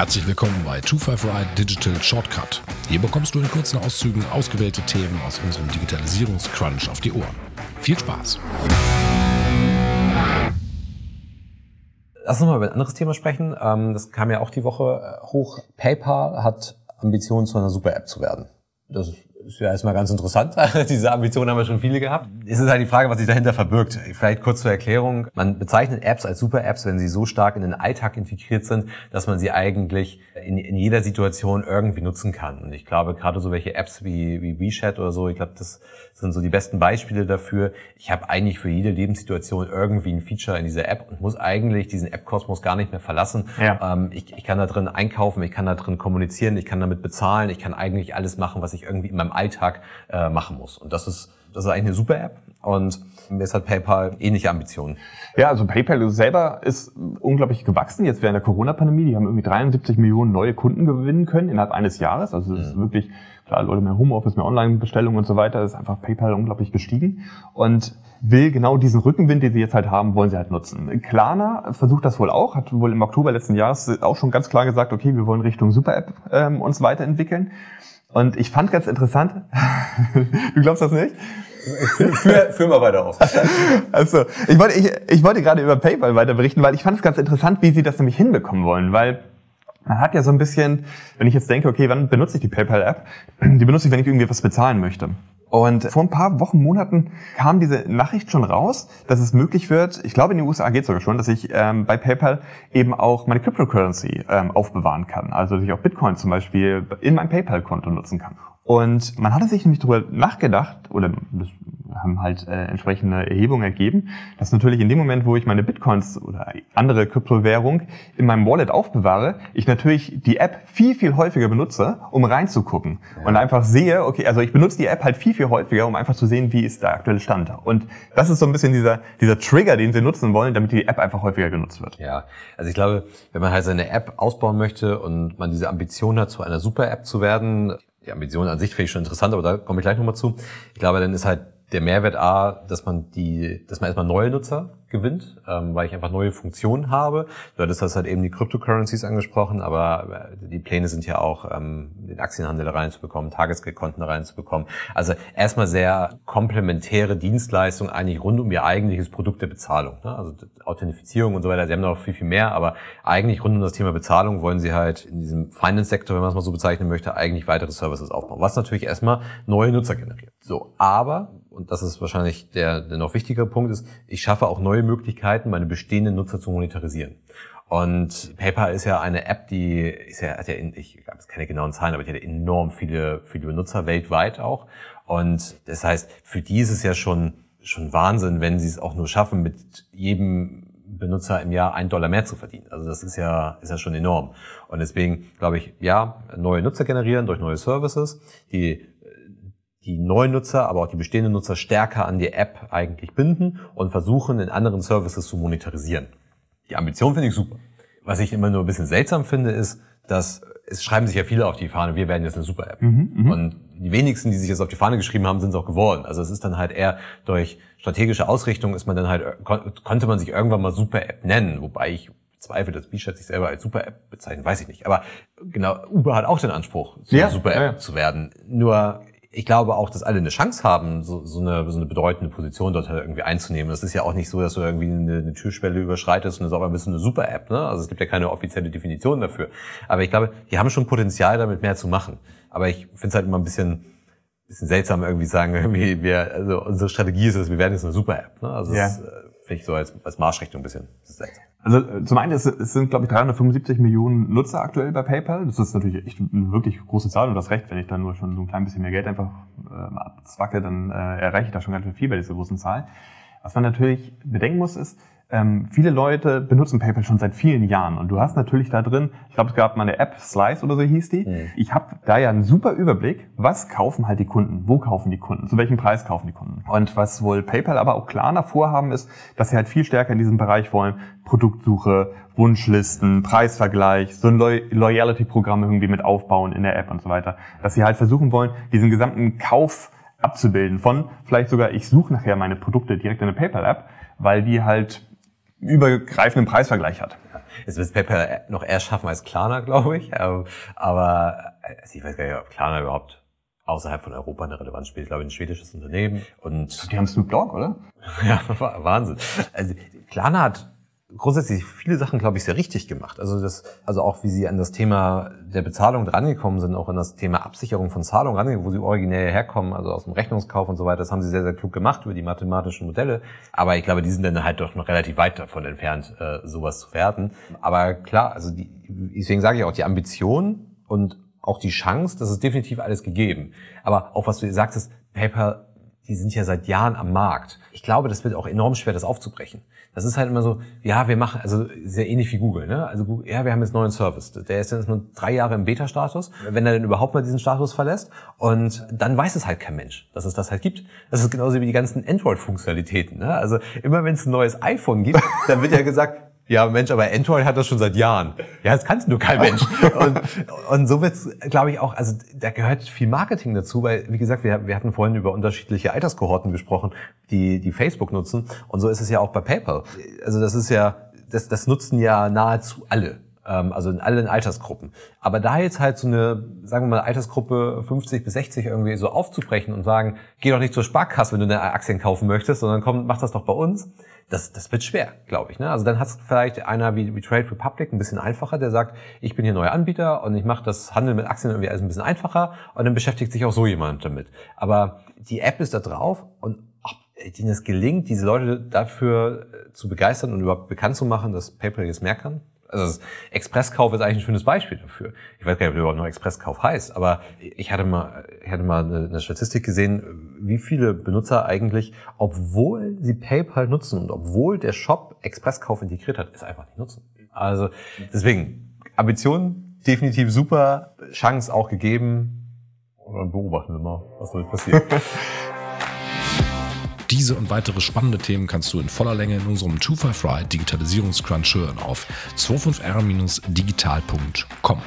Herzlich willkommen bei 255 Digital Shortcut. Hier bekommst du in kurzen Auszügen ausgewählte Themen aus unserem Digitalisierungscrunch auf die Ohren. Viel Spaß! Lass uns mal über ein anderes Thema sprechen. Ähm, das kam ja auch die Woche äh, hoch. PayPal hat Ambitionen, zu einer Super-App zu werden. Das ist ist ja erstmal ganz interessant. Diese Ambitionen haben wir schon viele gehabt. Es ist halt die Frage, was sich dahinter verbirgt. Vielleicht kurz zur Erklärung. Man bezeichnet Apps als Super-Apps, wenn sie so stark in den Alltag integriert sind, dass man sie eigentlich in, in jeder Situation irgendwie nutzen kann. Und ich glaube, gerade so welche Apps wie, wie WeChat oder so, ich glaube, das sind so die besten Beispiele dafür. Ich habe eigentlich für jede Lebenssituation irgendwie ein Feature in dieser App und muss eigentlich diesen App-Kosmos gar nicht mehr verlassen. Ja. Ähm, ich, ich kann da drin einkaufen, ich kann da drin kommunizieren, ich kann damit bezahlen, ich kann eigentlich alles machen, was ich irgendwie in meinem Alltag äh, machen muss. Und das ist, das ist eigentlich eine super App. Und jetzt hat PayPal ähnliche Ambitionen. Ja, also PayPal selber ist unglaublich gewachsen. Jetzt während der Corona-Pandemie, die haben irgendwie 73 Millionen neue Kunden gewinnen können innerhalb eines Jahres. Also das ist mhm. wirklich, klar, Leute mehr Homeoffice, mehr Online-Bestellungen und so weiter, ist einfach PayPal unglaublich gestiegen. Und will genau diesen Rückenwind, den sie jetzt halt haben, wollen sie halt nutzen. Klarna versucht das wohl auch, hat wohl im Oktober letzten Jahres auch schon ganz klar gesagt, okay, wir wollen Richtung Super-App ähm, uns weiterentwickeln. Und ich fand ganz interessant, du glaubst das nicht? Führ, führ mal weiter aus. Also, ich wollte, ich, ich wollte gerade über PayPal weiter berichten, weil ich fand es ganz interessant, wie sie das nämlich hinbekommen wollen, weil man hat ja so ein bisschen, wenn ich jetzt denke, okay, wann benutze ich die PayPal-App? Die benutze ich, wenn ich irgendwie was bezahlen möchte. Und vor ein paar Wochen, Monaten kam diese Nachricht schon raus, dass es möglich wird, ich glaube in den USA geht es sogar schon, dass ich ähm, bei PayPal eben auch meine Cryptocurrency ähm, aufbewahren kann. Also dass ich auch Bitcoin zum Beispiel in mein PayPal-Konto nutzen kann. Und man hatte sich nämlich darüber nachgedacht, oder das haben halt äh, entsprechende Erhebungen ergeben, dass natürlich in dem Moment, wo ich meine Bitcoins oder andere Kryptowährung in meinem Wallet aufbewahre, ich natürlich die App viel, viel häufiger benutze, um reinzugucken. Ja. Und einfach sehe, okay, also ich benutze die App halt viel, viel häufiger, um einfach zu sehen, wie ist der aktuelle Stand. Und das ist so ein bisschen dieser, dieser Trigger, den sie nutzen wollen, damit die App einfach häufiger genutzt wird. Ja, also ich glaube, wenn man halt seine App ausbauen möchte und man diese Ambition hat, zu einer Super-App zu werden, die Ambition an sich finde ich schon interessant, aber da komme ich gleich nochmal zu. Ich glaube, dann ist halt der Mehrwert A, dass man die, dass man erstmal neue Nutzer gewinnt, ähm, weil ich einfach neue Funktionen habe. Du hattest das halt eben die Cryptocurrencies angesprochen, aber äh, die Pläne sind ja auch, ähm, den Aktienhandel da reinzubekommen, Tagesgeldkonten da reinzubekommen. Also erstmal sehr komplementäre Dienstleistungen eigentlich rund um ihr eigentliches Produkt der Bezahlung. Ne? Also Authentifizierung und so weiter, sie haben noch viel, viel mehr, aber eigentlich rund um das Thema Bezahlung wollen sie halt in diesem Finance-Sektor, wenn man es mal so bezeichnen möchte, eigentlich weitere Services aufbauen, was natürlich erstmal neue Nutzer generiert. So, aber und das ist wahrscheinlich der, der noch wichtigere Punkt ist, ich schaffe auch neue Möglichkeiten, meine bestehenden Nutzer zu monetarisieren. Und PayPal ist ja eine App, die ist ja, hat ja, in, ich habe keine genauen Zahlen, aber die hat enorm viele, viele Benutzer weltweit auch. Und das heißt, für die ist es ja schon, schon Wahnsinn, wenn sie es auch nur schaffen, mit jedem Benutzer im Jahr einen Dollar mehr zu verdienen. Also das ist ja, ist ja schon enorm. Und deswegen glaube ich, ja, neue Nutzer generieren durch neue Services, die die neuen Nutzer, aber auch die bestehenden Nutzer stärker an die App eigentlich binden und versuchen, in anderen Services zu monetarisieren. Die Ambition finde ich super. Was ich immer nur ein bisschen seltsam finde, ist, dass es schreiben sich ja viele auf die Fahne, wir werden jetzt eine Super-App. Mhm, mhm, und die wenigsten, die sich jetzt auf die Fahne geschrieben haben, sind es auch geworden. Also es ist dann halt eher durch strategische Ausrichtung ist man dann halt, konnte man sich irgendwann mal Super-App nennen, wobei ich zweifle, dass Bichette sich selber als Super-App bezeichnet, weiß ich nicht. Aber genau, Uber hat auch den Anspruch, ja, eine Super-App ja, ja. zu werden. Nur ich glaube auch, dass alle eine Chance haben, so, so, eine, so eine bedeutende Position dort halt irgendwie einzunehmen. Das ist ja auch nicht so, dass du irgendwie eine, eine Türschwelle überschreitest und das ist auch ein bisschen eine Super-App. Ne? Also es gibt ja keine offizielle Definition dafür. Aber ich glaube, die haben schon Potenzial, damit mehr zu machen. Aber ich finde es halt immer ein bisschen, bisschen seltsam, irgendwie sagen, irgendwie wir, also unsere Strategie ist es, wir werden jetzt eine Super-App. Ne? Also ja. das ich so als, als Marschrichtung ein bisschen. Also äh, zum einen, es, es sind, glaube ich, 375 Millionen Nutzer aktuell bei PayPal. Das ist natürlich echt eine wirklich große Zahl und das recht, wenn ich da nur schon so ein klein bisschen mehr Geld einfach äh, abzwacke, dann äh, erreiche ich da schon ganz viel bei dieser großen Zahl. Was man natürlich bedenken muss, ist, ähm, viele Leute benutzen PayPal schon seit vielen Jahren und du hast natürlich da drin, ich glaube, es gab mal eine App, Slice oder so hieß die. Mhm. Ich habe da ja einen super Überblick, was kaufen halt die Kunden, wo kaufen die Kunden, zu welchem Preis kaufen die Kunden. Und was wohl PayPal aber auch klar vorhaben ist, dass sie halt viel stärker in diesem Bereich wollen, Produktsuche, Wunschlisten, Preisvergleich, so ein Loyalty-Programm irgendwie mit aufbauen in der App und so weiter. Dass sie halt versuchen wollen, diesen gesamten Kauf abzubilden von vielleicht sogar, ich suche nachher meine Produkte direkt in der PayPal-App, weil die halt übergreifenden Preisvergleich hat. Es wird PayPal noch erst schaffen als Klarna, glaube ich. Ähm, aber also ich weiß gar nicht, ob Klarna überhaupt außerhalb von Europa eine Relevanz spielt. Ich glaube, ein schwedisches Unternehmen. Und die haben Snoop Dogg, oder? ja, Wahnsinn. Also Klarna hat grundsätzlich viele Sachen, glaube ich, sehr richtig gemacht. Also das, also auch wie sie an das Thema der Bezahlung drangekommen sind, auch an das Thema Absicherung von Zahlungen rangekommen, wo sie originär herkommen, also aus dem Rechnungskauf und so weiter, das haben sie sehr, sehr klug gemacht über die mathematischen Modelle. Aber ich glaube, die sind dann halt doch noch relativ weit davon entfernt, äh, sowas zu werden. Aber klar, also die, deswegen sage ich auch, die Ambition und auch die Chance, das ist definitiv alles gegeben. Aber auch was du sagtest, PayPal die sind ja seit Jahren am Markt. Ich glaube, das wird auch enorm schwer, das aufzubrechen. Das ist halt immer so, ja, wir machen, also sehr ähnlich wie Google, ne? Also Google, ja, wir haben jetzt einen neuen Service. Der ist jetzt nur drei Jahre im Beta-Status, wenn er denn überhaupt mal diesen Status verlässt. Und dann weiß es halt kein Mensch, dass es das halt gibt. Das ist genauso wie die ganzen Android-Funktionalitäten. Ne? Also immer wenn es ein neues iPhone gibt, dann wird ja gesagt, ja, Mensch, aber Android hat das schon seit Jahren. Ja, das kannst nur kein Mensch. Und, und so wird's, glaube ich, auch, also da gehört viel Marketing dazu, weil, wie gesagt, wir, wir hatten vorhin über unterschiedliche Alterskohorten gesprochen, die, die Facebook nutzen. Und so ist es ja auch bei PayPal. Also das ist ja, das, das nutzen ja nahezu alle also in allen Altersgruppen. Aber da jetzt halt so eine, sagen wir mal, Altersgruppe 50 bis 60 irgendwie so aufzubrechen und sagen, geh doch nicht zur Sparkasse, wenn du eine Aktien kaufen möchtest, sondern komm, mach das doch bei uns das, das wird schwer, glaube ich. Ne? Also dann hat es vielleicht einer wie, wie Trade Republic ein bisschen einfacher, der sagt, ich bin hier neuer Anbieter und ich mache das Handeln mit Aktien irgendwie alles ein bisschen einfacher und dann beschäftigt sich auch so jemand damit. Aber die App ist da drauf und ob denen es gelingt, diese Leute dafür äh, zu begeistern und überhaupt bekannt zu machen, dass PayPal jetzt mehr kann, also Expresskauf ist eigentlich ein schönes Beispiel dafür. Ich weiß gar nicht, ob überhaupt noch Expresskauf heißt, aber ich hatte mal, ich hatte mal eine Statistik gesehen, wie viele Benutzer eigentlich, obwohl sie PayPal nutzen und obwohl der Shop Expresskauf integriert hat, es einfach nicht nutzen. Also deswegen Ambitionen definitiv super, Chance auch gegeben. Und dann beobachten wir mal, was soll passieren. Diese und weitere spannende Themen kannst du in voller Länge in unserem 255 Digitalisierungscrunch hören auf 25r-digital.com.